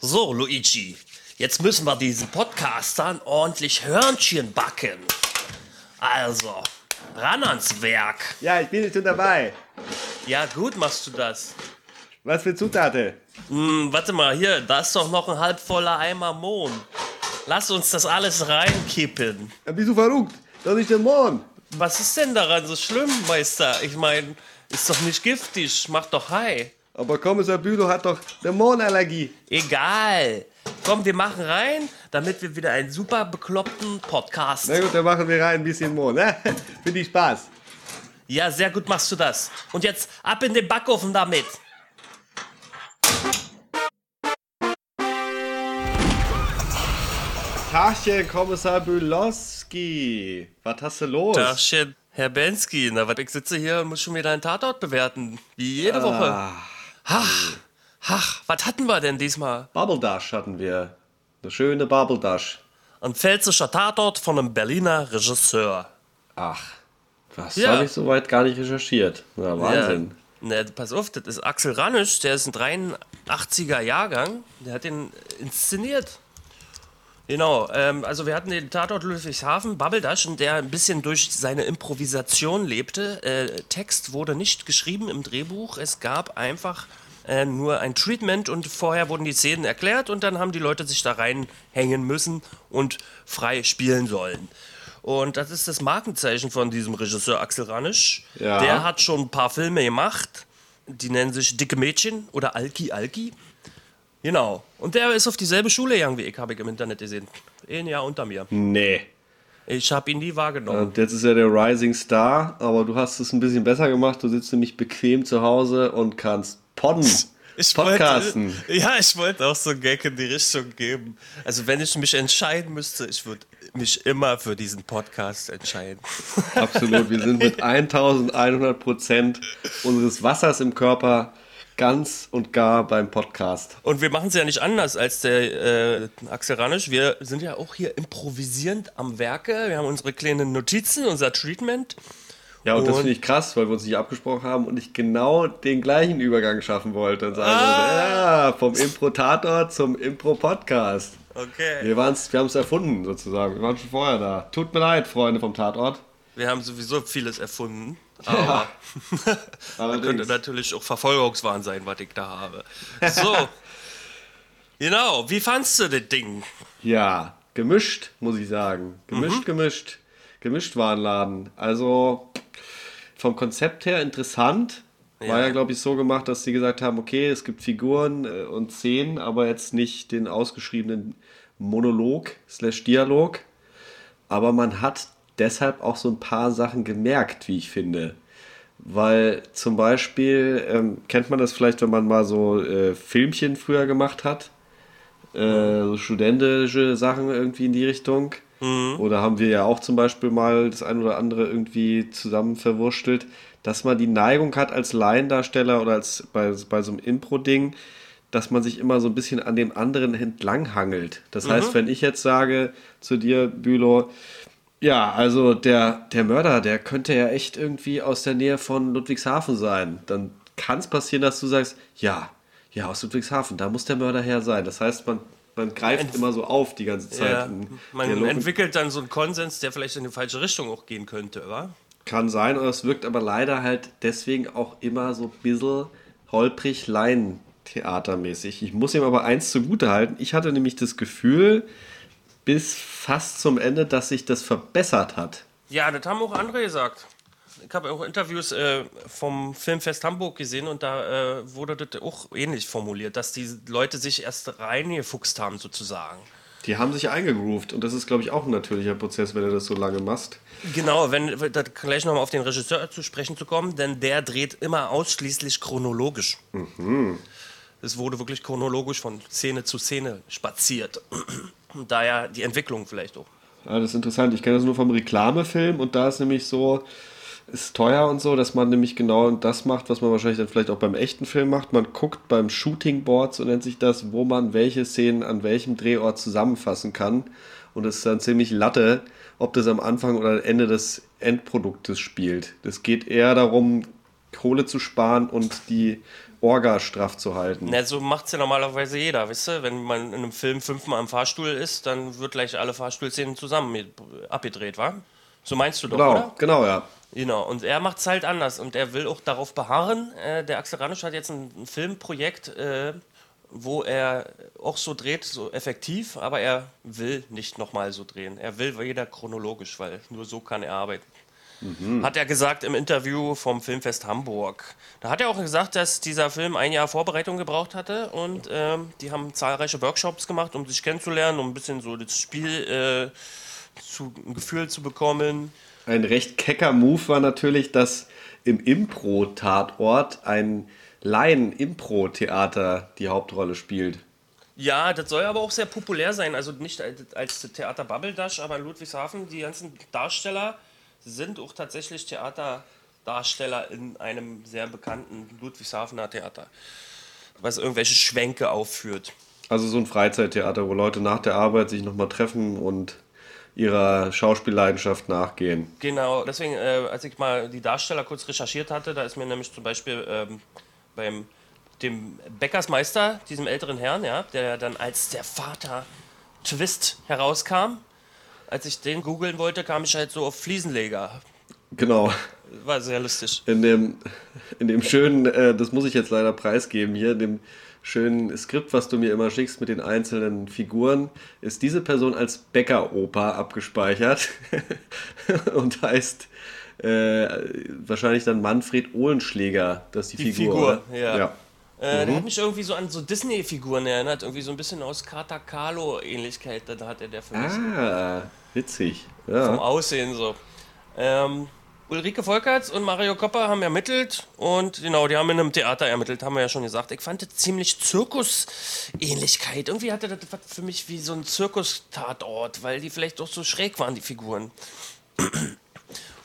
So, Luigi, jetzt müssen wir diesen Podcastern ordentlich Hörnchen backen. Also, ran ans Werk. Ja, ich bin jetzt schon dabei. Ja, gut machst du das. Was für Zutaten? Hm, warte mal, hier, da ist doch noch ein halb voller Eimer Mohn. Lass uns das alles reinkippen. Ja, bist du verrückt? Das ist der Mond. Was ist denn daran so schlimm, Meister? Ich meine, ist doch nicht giftig, macht doch high. Aber Kommissar Bülow hat doch Dämonenallergie. Egal. Komm, wir machen rein, damit wir wieder einen super bekloppten Podcast. Na gut, dann machen wir rein ein bisschen Mond. Ne? Finde ich Spaß. Ja, sehr gut machst du das. Und jetzt ab in den Backofen damit. Tachchen, Kommissar Bülowski. Was hast du los? Tagchen, Herr Bensky. Na, was, ich sitze hier und muss schon wieder einen Tatort bewerten. Wie jede Woche. Ach, ach, was hatten wir denn diesmal? Bubble Dash hatten wir. Eine schöne Bubble Dash. Ein pfälzischer Tatort von einem Berliner Regisseur. Ach, was Ja. habe ich soweit gar nicht recherchiert. Na, Wahnsinn. Ja, ne, pass auf, das ist Axel Ranisch, der ist ein 83er Jahrgang, der hat den inszeniert. Genau, ähm, also wir hatten den Tatort Ludwigshafen, Babbeldaschen, der ein bisschen durch seine Improvisation lebte. Äh, Text wurde nicht geschrieben im Drehbuch, es gab einfach äh, nur ein Treatment und vorher wurden die Szenen erklärt und dann haben die Leute sich da reinhängen müssen und frei spielen sollen. Und das ist das Markenzeichen von diesem Regisseur Axel Ranisch. Ja. Der hat schon ein paar Filme gemacht, die nennen sich Dicke Mädchen oder Alki Alki. Genau. Und der ist auf dieselbe Schule gegangen wie ich, habe ich im Internet gesehen. Ein Jahr unter mir. Nee. Ich habe ihn nie wahrgenommen. Und jetzt ist er der Rising Star, aber du hast es ein bisschen besser gemacht. Du sitzt nämlich bequem zu Hause und kannst podden. Podcasten. Wollte, ja, ich wollte auch so einen Gag in die Richtung geben. Also wenn ich mich entscheiden müsste, ich würde mich immer für diesen Podcast entscheiden. Absolut. Wir sind mit 1100 Prozent unseres Wassers im Körper ganz und gar beim Podcast. Und wir machen es ja nicht anders als der äh, Axel Ranisch. Wir sind ja auch hier improvisierend am Werke. Wir haben unsere kleinen Notizen, unser Treatment. Ja, und, das Und- finde ich krass, weil wir uns nicht abgesprochen haben und ich genau den gleichen Übergang schaffen wollte und sagen wollte, ja, vom Impro-Tator zum Impro-Podcast. Okay. Wir, wir haben es erfunden, sozusagen. Wir waren schon vorher da. Tut mir leid, Freunde vom Tatort. Wir haben sowieso vieles erfunden. Aber könnte Allerdings. natürlich auch Verfolgungswahn sein, was ich da habe. So. genau. Wie fandst du das Ding? Ja, gemischt, muss ich sagen. Gemischt, gemischt. Gemischt Warenladen. Also vom Konzept her interessant. War Ja. ja, glaube ich, so gemacht, dass sie gesagt haben, okay, es gibt Figuren äh, und Szenen, aber jetzt nicht den ausgeschriebenen Monolog slash Dialog. Aber man hat deshalb auch so ein paar Sachen gemerkt, wie ich finde. Weil zum Beispiel, ähm, kennt man das vielleicht, wenn man mal so äh, Filmchen früher gemacht hat? Äh, so studentische Sachen irgendwie in die Richtung. Oder haben wir ja auch zum Beispiel mal das ein oder andere irgendwie zusammen verwurstelt, dass man die Neigung hat als Laiendarsteller oder als bei, bei so einem Impro-Ding, dass man sich immer so ein bisschen an dem anderen entlanghangelt. Das heißt, wenn ich jetzt sage zu dir, Bülow, ja, also der, der Mörder, der könnte ja echt irgendwie aus der Nähe von Ludwigshafen sein. Dann kann es passieren, dass du sagst, ja, ja, aus Ludwigshafen, da muss der Mörder her sein. Das heißt, man, man greift immer so auf die ganze Zeit. Ja, man Dialogen. entwickelt dann so einen Konsens, der vielleicht in die falsche Richtung auch gehen könnte, oder? Kann sein, oder es wirkt aber leider halt deswegen auch immer so ein bisschen holprig Laientheatermäßig. Ich muss ihm aber eins zugute halten. Ich hatte nämlich das Gefühl, bis fast zum Ende, dass sich das verbessert hat. Ja, das haben auch andere gesagt. Ich habe auch Interviews äh, vom Filmfest Hamburg gesehen und da äh, wurde das auch ähnlich formuliert, dass die Leute sich erst reingefuchst haben, sozusagen. Die haben sich eingegroovt und das ist, glaube ich, auch ein natürlicher Prozess, wenn du das so lange machst. Genau, wenn da gleich nochmal auf den Regisseur zu sprechen zu kommen, denn der dreht immer ausschließlich chronologisch. Es wurde wirklich chronologisch von Szene zu Szene spaziert. Und daher die Entwicklung vielleicht auch. Ja, das ist interessant. Ich kenne das nur vom Reklamefilm und da ist nämlich so, ist teuer und so, dass man nämlich genau das macht, was man wahrscheinlich dann vielleicht auch beim echten Film macht. Man guckt beim Shooting Board, so nennt sich das, wo man welche Szenen an welchem Drehort zusammenfassen kann. Und es ist dann ziemlich Latte, ob das am Anfang oder Ende des Endproduktes spielt. Das geht eher darum, Kohle zu sparen und die Orga straff zu halten. Na, so macht es ja normalerweise jeder, weißt du? Wenn man in einem Film fünfmal im Fahrstuhl ist, dann wird gleich alle Fahrstuhlszenen zusammen abgedreht, wa? So meinst du doch, genau, oder? Genau, ja. Genau, und er macht es halt anders und er will auch darauf beharren. Äh, der Axel Ranisch hat jetzt ein, ein Filmprojekt, äh, wo er auch so dreht, so effektiv, aber er will nicht nochmal so drehen. Er will wieder chronologisch, weil nur so kann er arbeiten. Mhm. Hat er gesagt im Interview vom Filmfest Hamburg. Da hat er auch gesagt, dass dieser Film ein Jahr Vorbereitung gebraucht hatte und ähm, die haben zahlreiche Workshops gemacht, um sich kennenzulernen, um ein bisschen so das Spiel äh, zu, ein Gefühl zu bekommen. Ein recht kecker Move war natürlich, dass im Impro-Tatort ein Laien-Impro-Theater die Hauptrolle spielt. Ja, das soll aber auch sehr populär sein. Also nicht als Theater Babbeldash, aber in Ludwigshafen, die ganzen Darsteller sind auch tatsächlich Theaterdarsteller in einem sehr bekannten Ludwigshafener Theater, was irgendwelche Schwänke aufführt. Also so ein Freizeittheater, wo Leute nach der Arbeit sich nochmal treffen und ihrer Schauspielleidenschaft nachgehen. Genau, deswegen, äh, als ich mal die Darsteller kurz recherchiert hatte, da ist mir nämlich zum Beispiel ähm, beim dem Bäckersmeister, diesem älteren Herrn, ja, der dann als der Vater Twist herauskam. Als ich den googeln wollte, kam ich halt so auf Fliesenleger. Genau. War sehr lustig. In dem, in dem schönen, äh, das muss ich jetzt leider preisgeben hier, in dem schönen Skript, was du mir immer schickst mit den einzelnen Figuren, ist diese Person als Bäckeroper abgespeichert und heißt äh, wahrscheinlich dann Manfred Ohlenschläger, das ist die, die Figur. Figur ja. ja. Äh, mhm. Der hat mich irgendwie so an so Disney-Figuren erinnert, irgendwie so ein bisschen aus Kata Kahlo-Ähnlichkeit, da hat er der für mich. Ah, witzig. Ja. Vom Aussehen so. Ähm, Ulrike Volkerts und Mario Kopper haben ermittelt und genau, die haben in einem Theater ermittelt, haben wir ja schon gesagt. Ich fand das ziemlich Zirkus-Ähnlichkeit. Irgendwie hatte das für mich wie so ein Zirkus-Tatort, weil die vielleicht auch so schräg waren, die Figuren.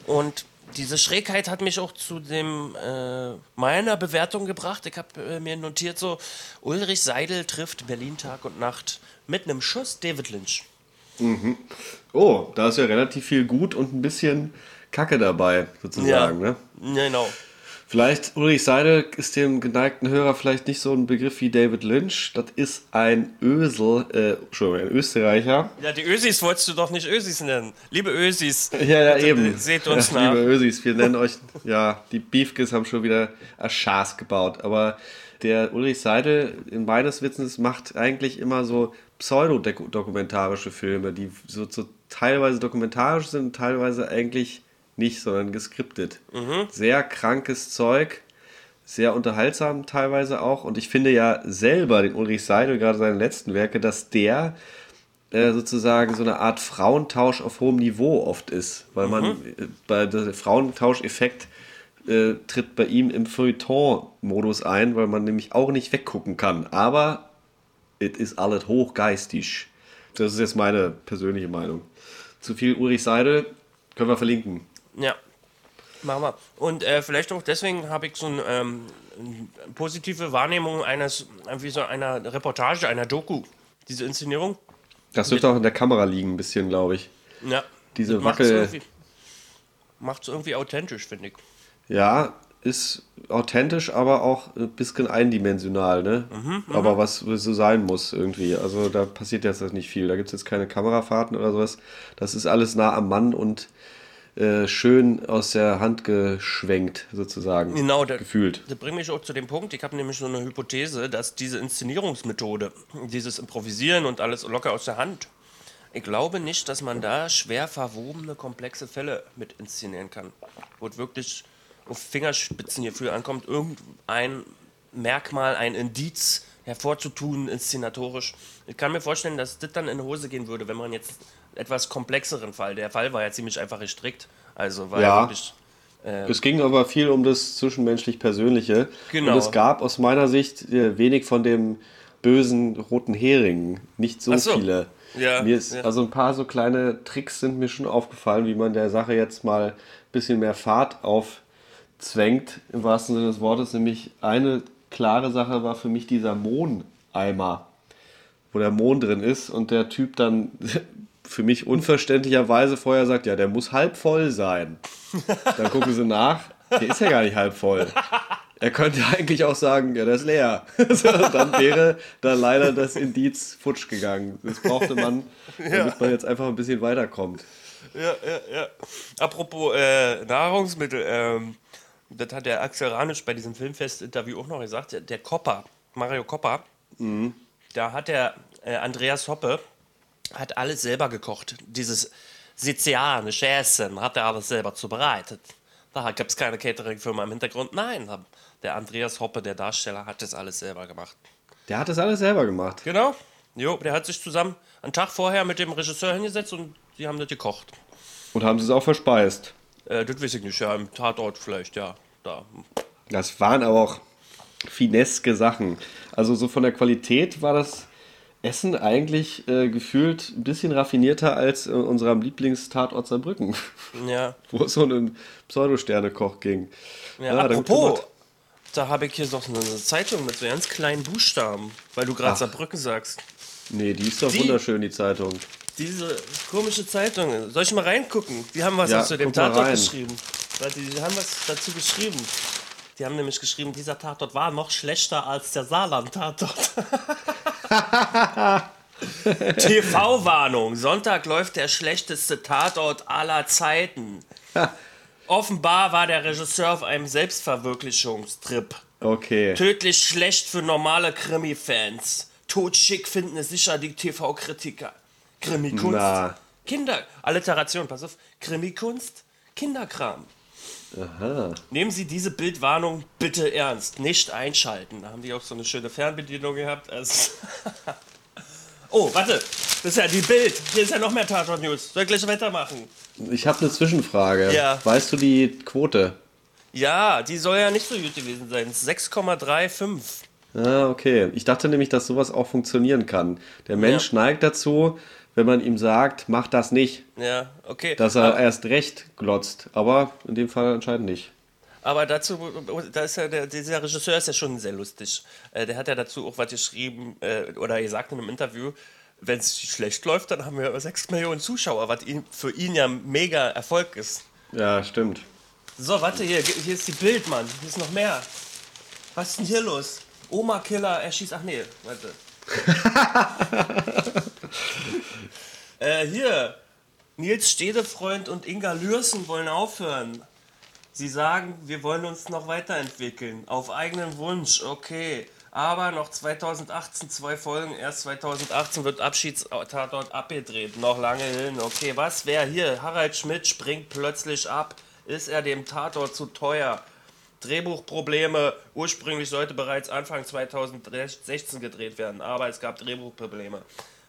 Und diese Schrägheit hat mich auch zu dem äh, meiner Bewertung gebracht. Ich habe äh, mir notiert so, Ulrich Seidel trifft Berlin Tag und Nacht mit einem Schuss David Lynch. Mhm. Oh, da ist ja relativ viel gut und ein bisschen Kacke dabei, sozusagen. Ja, ne? genau. Vielleicht, Ulrich Seidel ist dem geneigten Hörer vielleicht nicht so ein Begriff wie David Lynch. Das ist ein Ösel, äh, Entschuldigung, ein Österreicher. Ja, die Ösis wolltest du doch nicht Ösis nennen. Liebe Ösis. Ja, ja, eben. Seht uns ja, nach. Liebe Ösis, wir nennen euch, ja, die Beefkes haben schon wieder Aschas gebaut. Aber der Ulrich Seidel, in meines Wissens, macht eigentlich immer so pseudodokumentarische Filme, die so, so teilweise dokumentarisch sind, teilweise eigentlich nicht, sondern geskriptet. Mhm. Sehr krankes Zeug, sehr unterhaltsam teilweise auch. Und ich finde ja selber den Ulrich Seidel, gerade seine letzten Werke, dass der äh, sozusagen so eine Art Frauentausch auf hohem Niveau oft ist. Weil man mhm. äh, bei der Frauentauscheffekt äh, tritt bei ihm im Feuilleton-Modus ein, weil man nämlich auch nicht weggucken kann. Aber es ist alles hochgeistig. Das ist jetzt meine persönliche Meinung. Zu viel Ulrich Seidel können wir verlinken. Ja, machen wir. Und äh, vielleicht auch deswegen habe ich so ein, ähm, eine positive Wahrnehmung eines, wie so einer Reportage, einer Doku, diese Inszenierung. Das wird auch in der Kamera liegen, ein bisschen, glaube ich. Ja. Diese Wackel. Macht es irgendwie authentisch, finde ich. Ja, ist authentisch, aber auch ein bisschen eindimensional, ne? Mhm, mhm. aber was so sein muss irgendwie. Also da passiert jetzt nicht viel. Da gibt es jetzt keine Kamerafahrten oder sowas. Das ist alles nah am Mann und äh, schön aus der Hand geschwenkt, sozusagen. Genau, das, gefühlt. Das bringt mich auch zu dem Punkt, ich habe nämlich so eine Hypothese, dass diese Inszenierungsmethode, dieses Improvisieren und alles locker aus der Hand, ich glaube nicht, dass man da schwer verwobene, komplexe Fälle mit inszenieren kann. Wo es wirklich auf Fingerspitzengefühl ankommt, irgendein Merkmal, ein Indiz hervorzutun, inszenatorisch. Ich kann mir vorstellen, dass das dann in die Hose gehen würde, wenn man jetzt etwas komplexeren Fall. Der Fall war ja ziemlich einfach gestrickt. Also war ja, ja wirklich. Äh, es ging aber viel um das zwischenmenschlich-persönliche. Genau. Und es gab aus meiner Sicht äh, wenig von dem bösen roten Hering. Nicht so, so. viele. Ja, mir ist, ja. Also ein paar so kleine Tricks sind mir schon aufgefallen, wie man der Sache jetzt mal ein bisschen mehr Fahrt aufzwängt, im wahrsten Sinne des Wortes. Nämlich eine klare Sache war für mich dieser Mohneimer, wo der Mohn drin ist und der Typ dann für mich unverständlicherweise vorher sagt, ja, der muss halb voll sein. Dann gucken sie nach, der ist ja gar nicht halb voll. Er könnte eigentlich auch sagen, ja, der ist leer. dann wäre da leider das Indiz futsch gegangen. Das brauchte man, damit man jetzt einfach ein bisschen weiterkommt. Ja, ja, ja. Apropos äh, Nahrungsmittel, ähm, das hat der Axel Ranisch bei diesem Filmfest-Interview auch noch gesagt, der Kopper, Mario Kopper, mhm. da hat der äh, Andreas Hoppe, hat alles selber gekocht. Dieses sizilianische Essen hat er alles selber zubereitet. Da gab es keine Catering-Firma im Hintergrund. Nein, der Andreas Hoppe, der Darsteller, hat das alles selber gemacht. Der hat das alles selber gemacht? Genau. Jo, der hat sich zusammen einen Tag vorher mit dem Regisseur hingesetzt und die haben das gekocht. Und haben sie es auch verspeist? Äh, das weiß ich nicht, ja, im Tatort vielleicht, ja. Da. Das waren aber auch fineske Sachen. Also so von der Qualität war das Essen eigentlich äh, gefühlt ein bisschen raffinierter als in unserem Lieblingstatort Saarbrücken. Ja. Wo es so einen Pseudosternekoch ging. Ja, ja apropos, da habe ich hier noch eine Zeitung mit so ganz kleinen Buchstaben, weil du gerade Saarbrücken sagst. Nee, die ist doch die, wunderschön, die Zeitung. Diese komische Zeitung. Soll ich mal reingucken? Die haben was ja, zu dem Tatort geschrieben. Die haben was dazu geschrieben. Die haben nämlich geschrieben, dieser Tatort war noch schlechter als der Saarland-Tatort. TV-Warnung. Sonntag läuft der schlechteste Tatort aller Zeiten. Offenbar war der Regisseur auf einem Selbstverwirklichungstrip. Okay. Tödlich schlecht für normale Krimi-Fans. Totschick finden es sicher die TV-Kritiker. Krimi-Kunst. Kinder. Alliteration, pass auf. Krimi-Kunst, Kinderkram. Aha. Nehmen Sie diese Bildwarnung bitte ernst. Nicht einschalten. Da haben die auch so eine schöne Fernbedienung gehabt. Also oh, warte. Das ist ja die Bild. Hier ist ja noch mehr Tatort News. Soll ich gleich weitermachen? Ich habe eine Zwischenfrage. Ja. Weißt du die Quote? Ja, die soll ja nicht so gut gewesen sein. 6,35. Ah, okay. Ich dachte nämlich, dass sowas auch funktionieren kann. Der Mensch ja. neigt dazu, wenn man ihm sagt, mach das nicht. Ja, okay. Dass er aber, erst recht glotzt. Aber in dem Fall anscheinend nicht. Aber dazu, da ist ja der, dieser Regisseur ist ja schon sehr lustig. Äh, der hat ja dazu auch was geschrieben, äh, oder er sagt in einem Interview, wenn es schlecht läuft, dann haben wir 6 Millionen Zuschauer, was ihn, für ihn ja mega Erfolg ist. Ja, stimmt. So, warte, hier, hier ist die Bild, Mann. Hier ist noch mehr. Was ist denn hier los? Oma-Killer, er schießt. Ach nee, warte. Äh, hier. Nils Stedefreund und Inga Lürsen wollen aufhören. Sie sagen, wir wollen uns noch weiterentwickeln. Auf eigenen Wunsch, okay. Aber noch 2018 zwei Folgen. Erst 2018 wird Abschiedstatort abgedreht. Noch lange hin. Okay, was wäre hier? Harald Schmidt springt plötzlich ab. Ist er dem Tatort zu teuer? Drehbuchprobleme. Ursprünglich sollte bereits Anfang 2016 gedreht werden, aber es gab Drehbuchprobleme.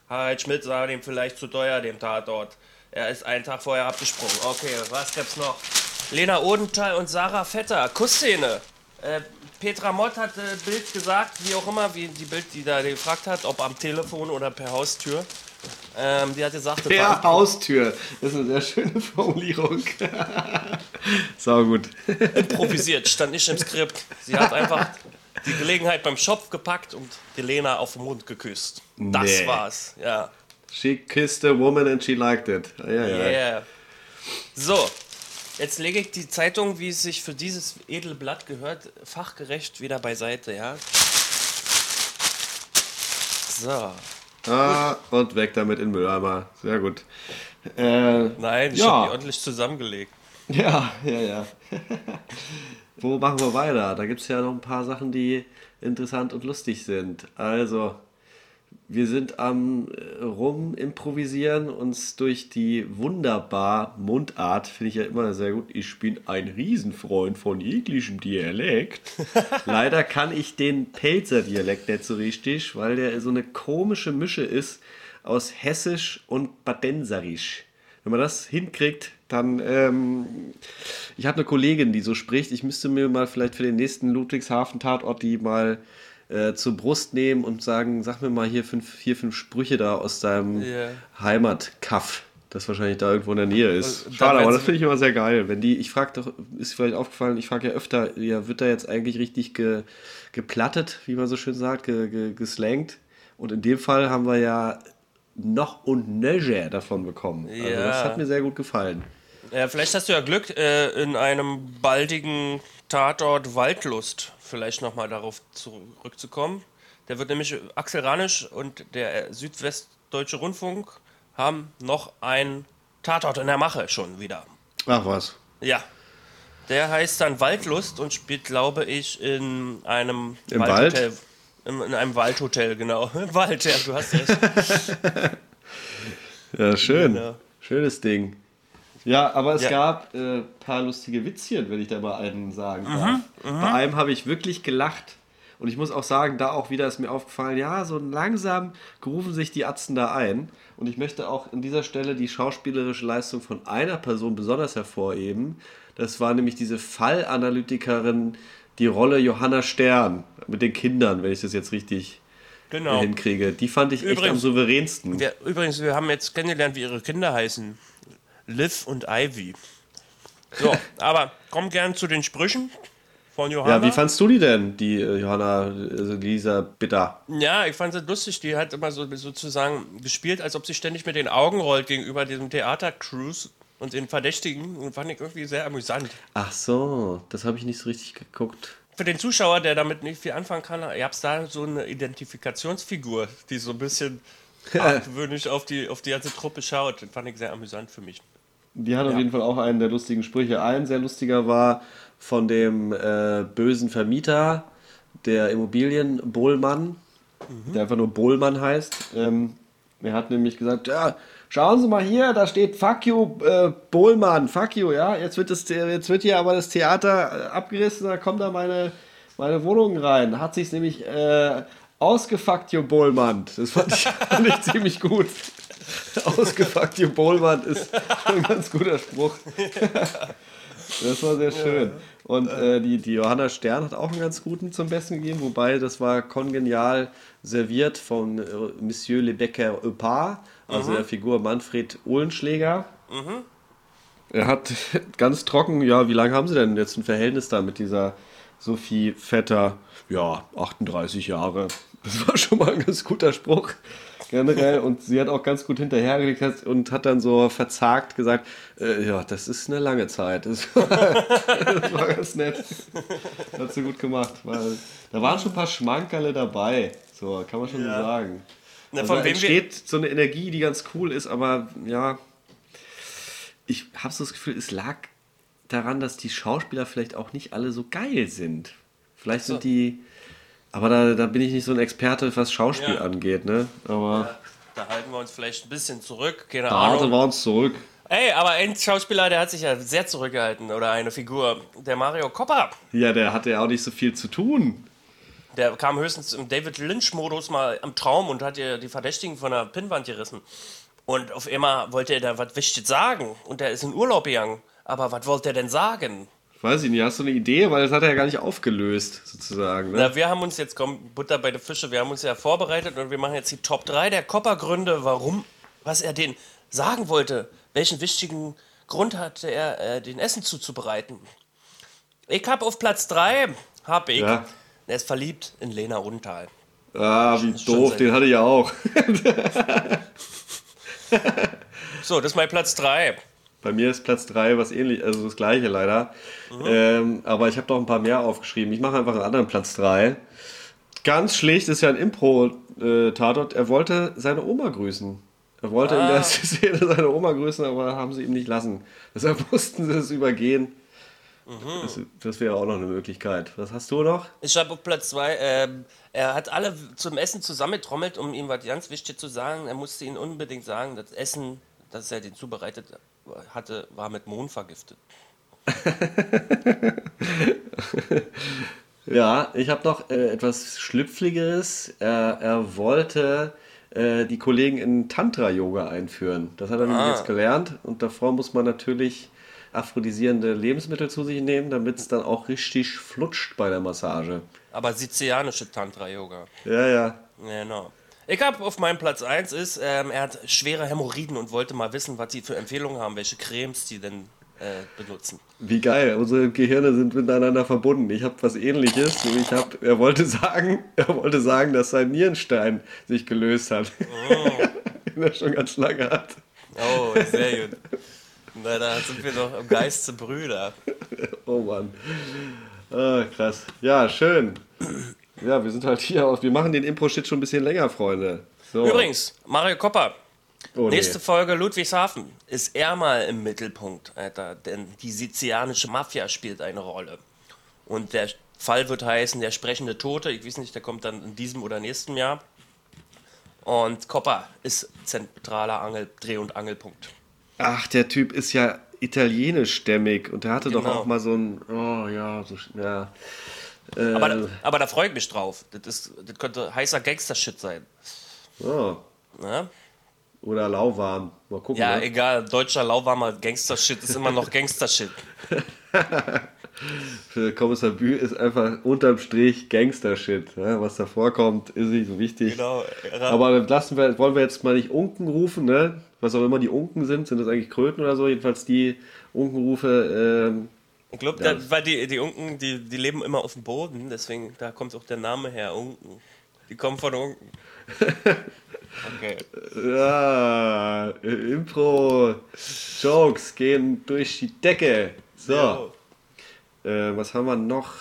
Harald Schmidt sah dem vielleicht zu teuer, dem Tatort. Er ist einen Tag vorher abgesprungen. Okay, was gibt's noch? Lena Odenthal und Sarah Vetter, Kussszene. Äh, Petra Mott hat äh, Bild gesagt, wie auch immer, wie die Bild, die da gefragt hat, ob am Telefon oder per Haustür. Ähm, die hat gesagt, per Haustür. Das ist eine sehr schöne Formulierung. Sau gut. Improvisiert, stand nicht im Skript. Sie hat einfach die Gelegenheit beim Schopf gepackt und die Lena auf den Mund geküsst. Das nee. war's, ja. She kissed a woman and she liked it. Ja, ja. Yeah. So, jetzt lege ich die Zeitung, wie es sich für dieses edle Blatt gehört, fachgerecht wieder beiseite, ja. So. Ah, und weg damit in Mülleimer. Sehr gut. Äh, Nein, ich ja. habe die ordentlich zusammengelegt. Ja, ja, ja. Wo machen wir weiter? Da gibt es ja noch ein paar Sachen, die interessant und lustig sind. Also, wir sind am äh, Rumimprovisieren, uns durch die wunderbar Mundart, finde ich ja immer sehr gut. Ich bin ein Riesenfreund von jeglichem Dialekt. Leider kann ich den Pelzer Dialekt nicht so richtig, weil der so eine komische Mische ist aus Hessisch und Badenserisch. Wenn man das hinkriegt, dann, ähm, ich habe eine Kollegin, die so spricht. Ich müsste mir mal vielleicht für den nächsten Ludwigshafen-Tatort die mal äh, zur Brust nehmen und sagen, sag mir mal hier fünf, vier, fünf Sprüche da aus deinem yeah. Heimatkaff, das wahrscheinlich da irgendwo in der Nähe ist. Schade, aber das finde ich immer sehr geil. Wenn die, ich frage doch, ist vielleicht aufgefallen, ich frage ja öfter, ja, wird da jetzt eigentlich richtig ge, geplattet, wie man so schön sagt, ge, ge, geslangt? Und in dem Fall haben wir ja noch und nöcher davon bekommen. Also das hat mir sehr gut gefallen. Ja, vielleicht hast du ja Glück, äh, in einem baldigen Tatort Waldlust vielleicht nochmal darauf zurückzukommen. Der wird nämlich Axel Ranisch und der Südwestdeutsche Rundfunk haben noch ein Tatort in der Mache schon wieder. Ach was. Ja. Der heißt dann Waldlust und spielt, glaube ich, in einem Im. Wald? In, in, einem Waldhotel, genau. Im Wald, ja, du hast recht. ja, schön. Genau. Schönes Ding. Ja, aber es Ja. gab ein äh, paar lustige Witzchen, wenn ich da mal einen sagen Mhm, darf. Bei einem habe ich wirklich gelacht. Und ich muss auch sagen, da auch wieder ist mir aufgefallen, ja, so langsam grufen sich die Atzen da ein. Und ich möchte auch an dieser Stelle die schauspielerische Leistung von einer Person besonders hervorheben. Das war nämlich diese Fallanalytikerin, die Rolle Johanna Stern mit den Kindern, wenn ich das jetzt richtig Genau. hinkriege. Die fand ich echt am Übrigens- souveränsten. Wir, übrigens, wir haben jetzt kennengelernt, wie ihre Kinder heißen. Liv und Ivy. So, aber komm gern zu den Sprüchen von Johanna. Ja, wie fandst du die denn, die äh, Johanna, also Lisa Bitter? Ja, ich fand sie lustig. Die hat immer so sozusagen gespielt, als ob sie ständig mit den Augen rollt gegenüber diesem Theatercruise und den Verdächtigen. Und fand ich irgendwie sehr amüsant. Ach so, das habe ich nicht so richtig geguckt. Für den Zuschauer, der damit nicht viel anfangen kann, gab es da so eine Identifikationsfigur, die so ein bisschen argwöhnisch auf die, auf die ganze Truppe schaut. Das fand ich sehr amüsant für mich. Die hat auf Ja. jeden Fall auch einen der lustigen Sprüche. Ein sehr lustiger war von dem äh, bösen Vermieter, der Immobilienbohlmann, der einfach nur Bohlmann heißt. Ähm, er hat nämlich gesagt, ja, schauen Sie mal hier, da steht Fuck you, äh, Bohlmann, fuck you, ja. Jetzt wird, das, jetzt wird hier aber das Theater äh, abgerissen, da kommt da meine, meine Wohnung rein. Hat sich nämlich äh, ausgefuckt, you Bohlmann. Das fand ich, fand ich ziemlich gut. Ausgefuckt, you Bohlmann ist schon ein ganz guter Spruch. Das war sehr schön. Und äh, die, die Johanna Stern hat auch einen ganz guten zum Besten gegeben, wobei das war kongenial serviert von äh, Monsieur Lebecker Eupard, also der Figur Manfred Ohlenschläger. Er hat ganz trocken, ja, wie lange haben Sie denn jetzt ein Verhältnis da mit dieser Sophie Vetter? Ja, 38 Jahre. Das war schon mal ein ganz guter Spruch generell. Und sie hat auch ganz gut hinterhergelegt und hat dann so verzagt gesagt, äh, ja, das ist eine lange Zeit. Das war, das war ganz nett. Hat sie gut gemacht. Da waren schon ein paar Schmankerle dabei. So, kann man schon so sagen. Na, Also wir, entsteht so eine Energie, die ganz cool ist, aber ja, ich habe so das Gefühl, es lag daran, dass die Schauspieler vielleicht auch nicht alle so geil sind. Vielleicht sind die, aber da, da bin ich nicht so ein Experte, was Schauspiel Ja. angeht, ne? Aber da halten wir uns vielleicht ein bisschen zurück. Keine da halten wir uns zurück. Ey, aber ein Schauspieler, der hat sich ja sehr zurückgehalten. Oder eine Figur. Der Mario Copper. Ja, der hatte ja auch nicht so viel zu tun. Der kam höchstens im David Lynch-Modus mal am Traum und hat ihr die Verdächtigen von der Pinnwand gerissen. Und auf einmal wollte er da was Wichtiges sagen. Und der ist in Urlaub gegangen. Aber was wollte er denn sagen? Weiß ich nicht, hast du eine Idee? Weil das hat er ja gar nicht aufgelöst, sozusagen. Ne? Na, wir haben uns jetzt, komm, Butter bei den Fische, wir haben uns ja vorbereitet und wir machen jetzt die Top 3 der Copper-Gründe, warum, was er denen sagen wollte. Welchen wichtigen Grund hatte er, äh, den Essen zuzubereiten. Ich hab auf Platz 3, hab ich, Ja. Er ist verliebt in Lena Untal. Ah, wie doof, den hatte ich ja auch. So, das ist mein Platz 3. Bei mir ist Platz 3 was ähnlich, also das gleiche leider. Ähm, aber ich habe doch ein paar mehr aufgeschrieben. Ich mache einfach einen anderen Platz 3. Ganz schlicht ist ja ein Impro-Tatort. Er wollte seine Oma grüßen. Er wollte in Ah. der Szene seine Oma grüßen, aber haben sie ihm nicht lassen. Deshalb mussten sie es übergehen. Das, das wäre auch noch eine Möglichkeit. Was hast du noch? Ich habe auf Platz 2, ähm, er hat alle zum Essen zusammengetrommelt, um ihm was ganz wichtig zu sagen. Er musste ihnen unbedingt sagen, das Essen, das er den zubereitet hatte, war mit Mohn vergiftet. Ja, ich habe noch äh, etwas Schlüpfligeres. Er, er wollte äh, die Kollegen in Tantra-Yoga einführen. Das hat er nämlich Ah. jetzt gelernt. Und davor muss man natürlich aphrodisierende Lebensmittel zu sich nehmen, damit es dann auch richtig flutscht bei der Massage. Aber sizilianische Tantra-Yoga. Ja, ja. Genau. Ich habe auf meinem Platz 1 ist, ähm, er hat schwere Hämorrhoiden und wollte mal wissen, was sie für Empfehlungen haben, welche Cremes die denn äh, benutzen. Wie geil. Unsere Gehirne sind miteinander verbunden. Ich habe was ähnliches. Ich hab, er, wollte sagen, er wollte sagen, dass sein Nierenstein sich gelöst hat. Den er schon ganz lange hat. Oh, sehr gut. Na, da sind wir doch im Geiste Brüder. Oh Mann. Ah, krass. Ja, schön. Ja, wir sind halt hier aus. Wir machen den Impro-Shit schon ein bisschen länger, Freunde. So. Übrigens, Mario Kopper. Oh, nee. Nächste Folge Ludwigshafen. Ist er mal im Mittelpunkt, Alter. Denn die sizilianische Mafia spielt eine Rolle. Und der Fall wird heißen Der sprechende Tote. Ich weiß nicht, der kommt dann in diesem oder nächsten Jahr. Und Kopper ist zentraler Angel, Dreh- und Angelpunkt. Ach, der Typ ist ja italienischstämmig und der hatte doch Genau. auch mal so ein. Oh ja, so. Ja. Äh, Aber, da, aber da freue ich mich drauf. Das, ist, das könnte heißer Gangster-Shit sein. oh. Ne? Oder lauwarm. Mal gucken. Ja, ne? egal. Deutscher lauwarmer Gangster-Shit ist immer noch Gangster-Shit. Für Kommissar Bü ist einfach unterm Strich Gangster-Shit. Ja, was da vorkommt, ist nicht so wichtig. Genau. Aber lassen wir, wollen wir jetzt mal nicht Unken rufen, ne? Was auch immer die Unken sind, sind das eigentlich Kröten oder so? Jedenfalls die Unkenrufe, ähm, Ich glaube, Ja. weil die, die Unken, die, die leben immer auf dem Boden, deswegen, da kommt auch der Name her, Unken. Die kommen von Unken. Okay. ja, Impro-Jokes gehen durch die Decke. So. Äh, was haben wir noch?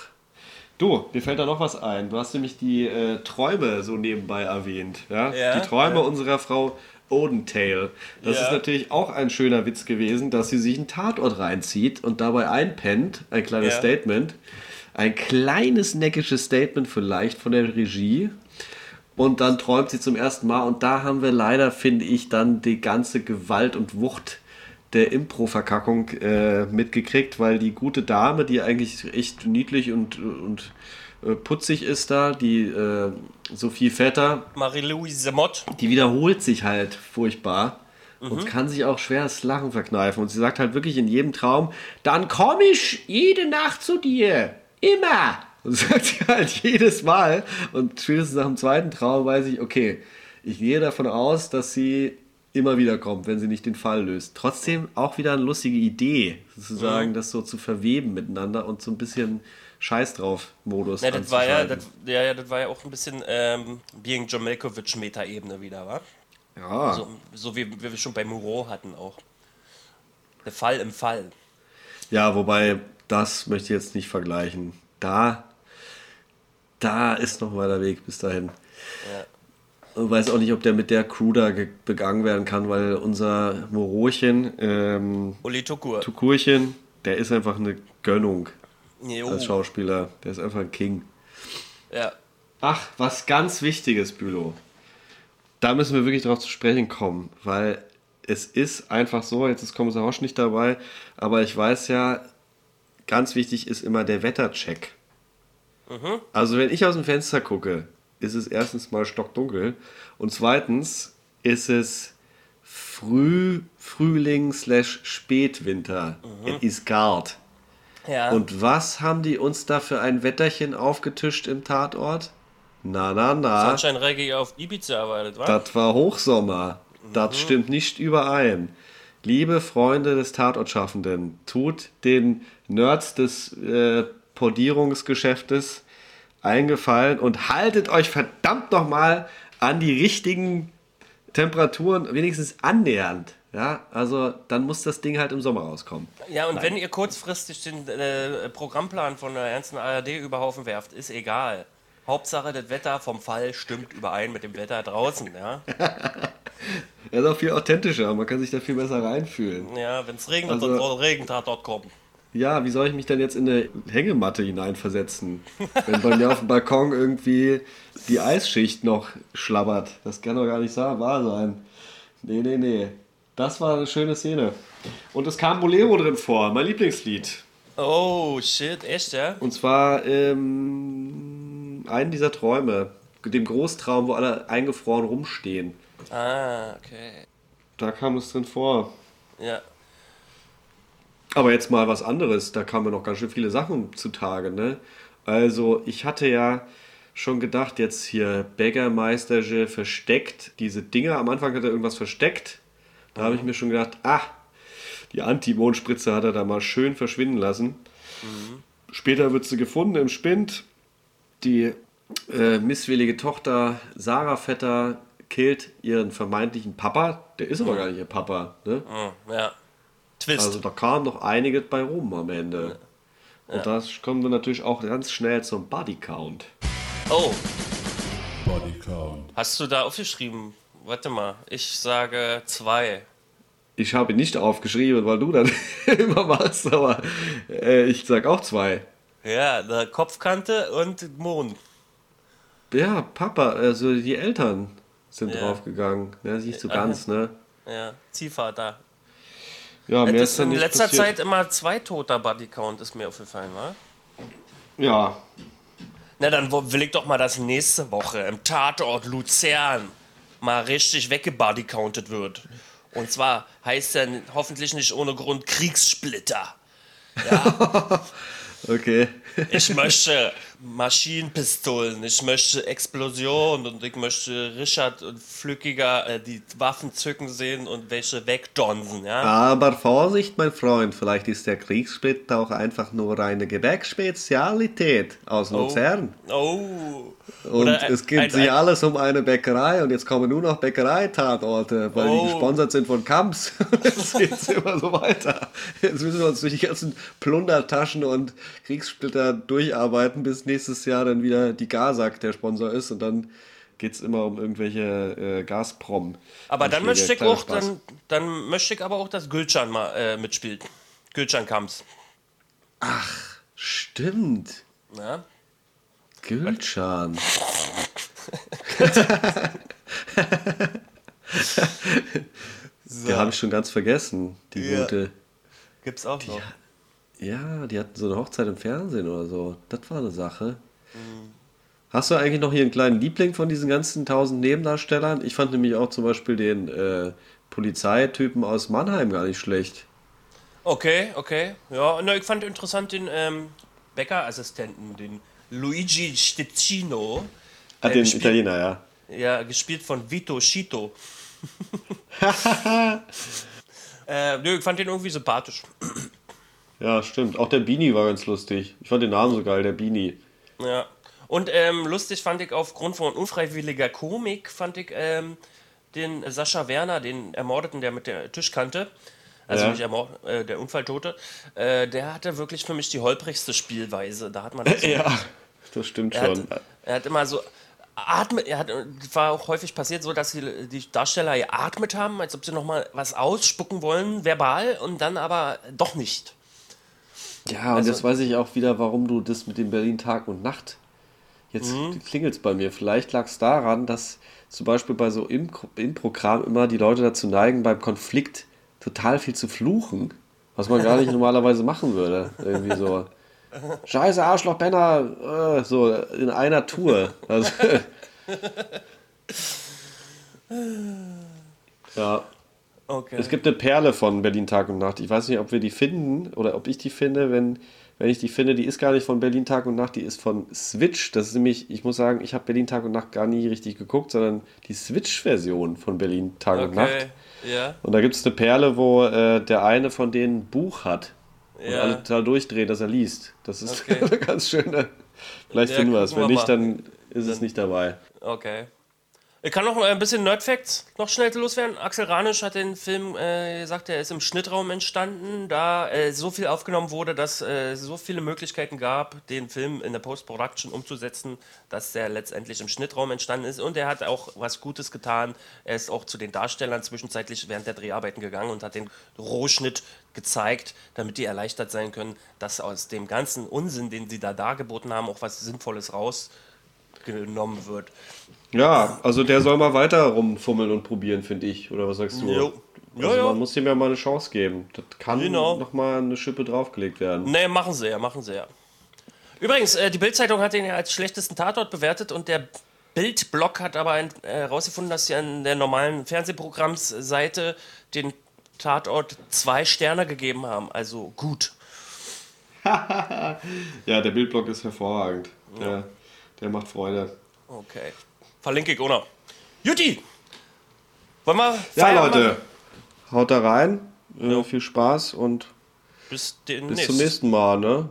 Du, mir fällt da noch was ein. Du hast nämlich die äh, Träume so nebenbei erwähnt. Ja? Ja, die Träume ja. unserer Frau Odentail. Das Ja. ist natürlich auch ein schöner Witz gewesen, dass sie sich einen Tatort reinzieht und dabei einpennt. Ein kleines. Statement. Ein kleines neckisches Statement vielleicht von der Regie. Und dann träumt sie zum ersten Mal. Und da haben wir leider, finde ich, dann die ganze Gewalt und Wucht der Impro-Verkackung äh, mitgekriegt, weil die gute Dame, die eigentlich echt niedlich und, und äh, putzig ist da, die äh, Sophie Vetter, Marie-Louise Mott. die wiederholt sich halt furchtbar und kann sich auch schwer das Lachen verkneifen. Und sie sagt halt wirklich in jedem Traum, dann komm ich jede Nacht zu dir. Immer. Und sagt sie halt jedes Mal. Und spätestens nach dem zweiten Traum weiß ich, okay, ich gehe davon aus, dass sie immer wieder kommt, wenn sie nicht den Fall löst. Trotzdem auch wieder eine lustige Idee, sozusagen, das so zu verweben miteinander und so ein bisschen Scheiß drauf Modus. Ja, das war ja, das, ja, ja, das war ja auch ein bisschen ähm, Being John Malkovich Meta-Ebene wieder, wa? ja. So, so wie, wie wir schon bei Moreau hatten auch. Der Fall im Fall. Ja, wobei, das möchte ich jetzt nicht vergleichen. Da, da ist noch mal der Weg bis dahin. Ja. Ich weiß auch nicht, ob der mit der Crew da ge- begangen werden kann, weil unser Morochen, ähm, Uli Tukur. Tukurchen, der ist einfach eine Gönnung Jo. als Schauspieler. Der ist einfach ein King. Ja. Ach, was ganz Wichtiges, Bülow. Da müssen wir wirklich drauf zu sprechen kommen, weil es ist einfach so, jetzt ist Kommissar Hosch nicht dabei, aber ich weiß ja, ganz wichtig ist immer der Wettercheck. Also wenn ich aus dem Fenster gucke, ist es erstens mal stockdunkel und zweitens ist es Früh, Frühling slash Spätwinter. Es ist kalt. Ja. Und was haben die uns da für ein Wetterchen aufgetischt im Tatort? Na, na, na. Sunshine Reggae auf Ibiza war das, wa? Das war Hochsommer. Das stimmt nicht überein. Liebe Freunde des Tatortschaffenden, tut den Nerds des äh, Podierungsgeschäftes eingefallen und haltet euch verdammt nochmal an die richtigen Temperaturen, wenigstens annähernd. Ja, also dann muss das Ding halt im Sommer rauskommen. Ja, und wenn ihr kurzfristig den äh, Programmplan von der ernsten ARD über Haufen werft, ist egal. Hauptsache, das Wetter vom Fall stimmt überein mit dem Wetter draußen, ja. Er ist auch viel authentischer, man kann sich da viel besser reinfühlen. Ja, wenn es regnet, Also- dann soll Regentatort kommen. Ja, wie soll ich mich denn jetzt in eine Hängematte hineinversetzen, wenn bei mir auf dem Balkon irgendwie die Eisschicht noch schlabbert? Das kann doch gar nicht wahr sein. Nee, nee, nee. Das war eine schöne Szene. Und es kam Bolero drin vor, mein Lieblingslied. Oh, shit, echt, ja? Und zwar ähm, einen dieser Träume, dem Großtraum, wo alle eingefroren rumstehen. Ah, okay. Da kam es drin vor. Ja. Aber jetzt mal was anderes, da kamen noch ganz schön viele Sachen zutage, ne? Also, ich hatte ja schon gedacht, jetzt hier Bäckermeisterche versteckt, diese Dinger, am Anfang hat er irgendwas versteckt. Da habe ich mir schon gedacht, ah, die Anti-Mondspritze hat er da mal schön verschwinden lassen. Später wird sie gefunden im Spind. Die äh, misswillige Tochter Sarah Vetter killt ihren vermeintlichen Papa. Der ist aber gar nicht ihr Papa, ne? Hm, ja. Twist. Also da kam noch einiges bei rum am Ende. Und da kommen wir natürlich auch ganz schnell zum Body Count. Oh, Body Count. hast du da aufgeschrieben? Warte mal, ich sage zwei. Ich habe ihn nicht aufgeschrieben, weil du dann immer machst, aber äh, ich sag auch zwei. Ja, der Kopfkante und Mond. Ja, Papa, also die Eltern sind Ja. draufgegangen. Ja, nicht so ganz, ne? Ja, Ziehvater. Ja, mir Es ist dann in letzter passiert. Zeit immer zwei toter Bodycount, ist mir aufgefallen, wa? Ja, Na, dann will ich doch mal, dass nächste Woche im Tatort Luzern mal richtig weggebodycountet wird. Und zwar heißt er hoffentlich nicht ohne Grund Kriegssplitter. okay. Ich möchte Maschinenpistolen, ich möchte Explosionen und ich möchte Richard und Flückiger äh, die Waffen zücken sehen und welche wegdonsen, ja? Aber Vorsicht, mein Freund, vielleicht ist der Kriegssplitter auch einfach nur eine Gebäckspezialität aus Luzern. Oh. Und Oder ein- es geht ein- sich ein- alles um eine Bäckerei und jetzt kommen nur noch Bäckereitatorte, weil Oh. die gesponsert sind von Kamps. Jetzt geht's immer so weiter. Jetzt müssen wir uns durch die ganzen Plundertaschen und Kriegssplitter durcharbeiten, bis nächstes Jahr dann wieder die Gasak der Sponsor ist und dann geht's immer um irgendwelche äh, Gazprom. Aber dann möchte ich auch, dann, dann möchte ich aber auch, dass Gülcan mal äh, mitspielt. Gülcan Kamps. Stimmt. Ja? Gülcan. Der habe ich schon ganz vergessen, die Ja. gute. Gibt's auch noch. Ja, die hatten so eine Hochzeit im Fernsehen oder so. Das war eine Sache. Mhm. Hast du eigentlich noch hier einen kleinen Liebling von diesen ganzen tausend Nebendarstellern? Ich fand nämlich auch zum Beispiel den äh, Polizeitypen aus Mannheim gar nicht schlecht. Okay, okay. Ja, na, ich fand interessant den ähm, Bäckerassistenten, den Luigi Steccino. Ah, Äh, den gespielt- Italiener, ja. Ja, gespielt von Vito Schito. äh, nö, ich fand den irgendwie sympathisch. Ja, stimmt. Auch der Bini war ganz lustig. Ich fand den Namen so geil, der Bini. Ja. Und ähm, lustig fand ich aufgrund von unfreiwilliger Komik, fand ich ähm, den Sascha Werner, den Ermordeten, der mit der Tischkante, also Ja. nicht ermord, äh, der Unfalltote, äh, der hatte wirklich für mich die holprigste Spielweise. Da hat man das so, Ja, das stimmt er, hat, schon. er hat immer so atmet, er hat, war auch häufig passiert so, dass die, die Darsteller geatmet haben, als ob sie nochmal was ausspucken wollen, verbal, und dann aber doch nicht. Ja, und Also- jetzt weiß ich auch wieder, warum du das mit dem Berlin Tag und Nacht. Jetzt Mhm. klingelt es bei mir. Vielleicht lag es daran, dass zum Beispiel bei so Im- Impro-Kram immer die Leute dazu neigen, beim Konflikt total viel zu fluchen. Was man gar nicht normalerweise machen würde. Irgendwie so. Scheiße, Arschloch, Benner, äh, so in einer Tour. Also, ja, Okay. es gibt eine Perle von Berlin Tag und Nacht. Ich weiß nicht, ob wir die finden oder ob ich die finde. Wenn, wenn ich die finde, die ist gar nicht von Berlin Tag und Nacht, die ist von Switch. Das ist nämlich, ich muss sagen, ich habe Berlin Tag und Nacht gar nie richtig geguckt, sondern die Switch-Version von Berlin Tag und Nacht. okay. Ja. Und da gibt es eine Perle, wo äh, der eine von denen ein Buch hat. Und Ja. alle total durchdrehen, dass er liest. Das ist Okay. eine ganz schöne. Vielleicht Ja, finden wir es. Wenn nicht, dann ist es nicht dabei. Okay. Ich kann noch ein bisschen Nerdfacts noch schnell loswerden. Axel Ranisch hat den Film äh, gesagt, er ist im Schnittraum entstanden, da äh, so viel aufgenommen wurde, dass äh, so viele Möglichkeiten gab, den Film in der Post-Production umzusetzen, dass der letztendlich im Schnittraum entstanden ist. Und er hat auch was Gutes getan. Er ist auch zu den Darstellern zwischenzeitlich während der Dreharbeiten gegangen und hat den Rohschnitt gezeigt, damit die erleichtert sein können, dass aus dem ganzen Unsinn, den sie da dargeboten haben, auch was Sinnvolles rausgenommen wird. Ja, also der soll mal weiter rumfummeln und probieren, finde ich. Oder was sagst du? Jo. Ja, Also ja. man muss dem ja mal eine Chance geben. Das kann Genau. noch mal eine Schippe draufgelegt werden. Nee, machen sie ja, machen sie ja. Übrigens, äh, die Bild-Zeitung hat den ja als schlechtesten Tatort bewertet und der Bild-Blog hat aber herausgefunden, dass sie an der normalen Fernsehprogrammsseite den Tatort zwei Sterne gegeben haben. Also gut. Ja, der Bildblock ist hervorragend. Der, der macht Freude. Okay. Verlinke ich auch noch. Jutti! Wollen wir Ja, Leute, machen? haut da rein. Äh, Jo. viel Spaß und Bis bis zum nächsten Mal. Ne?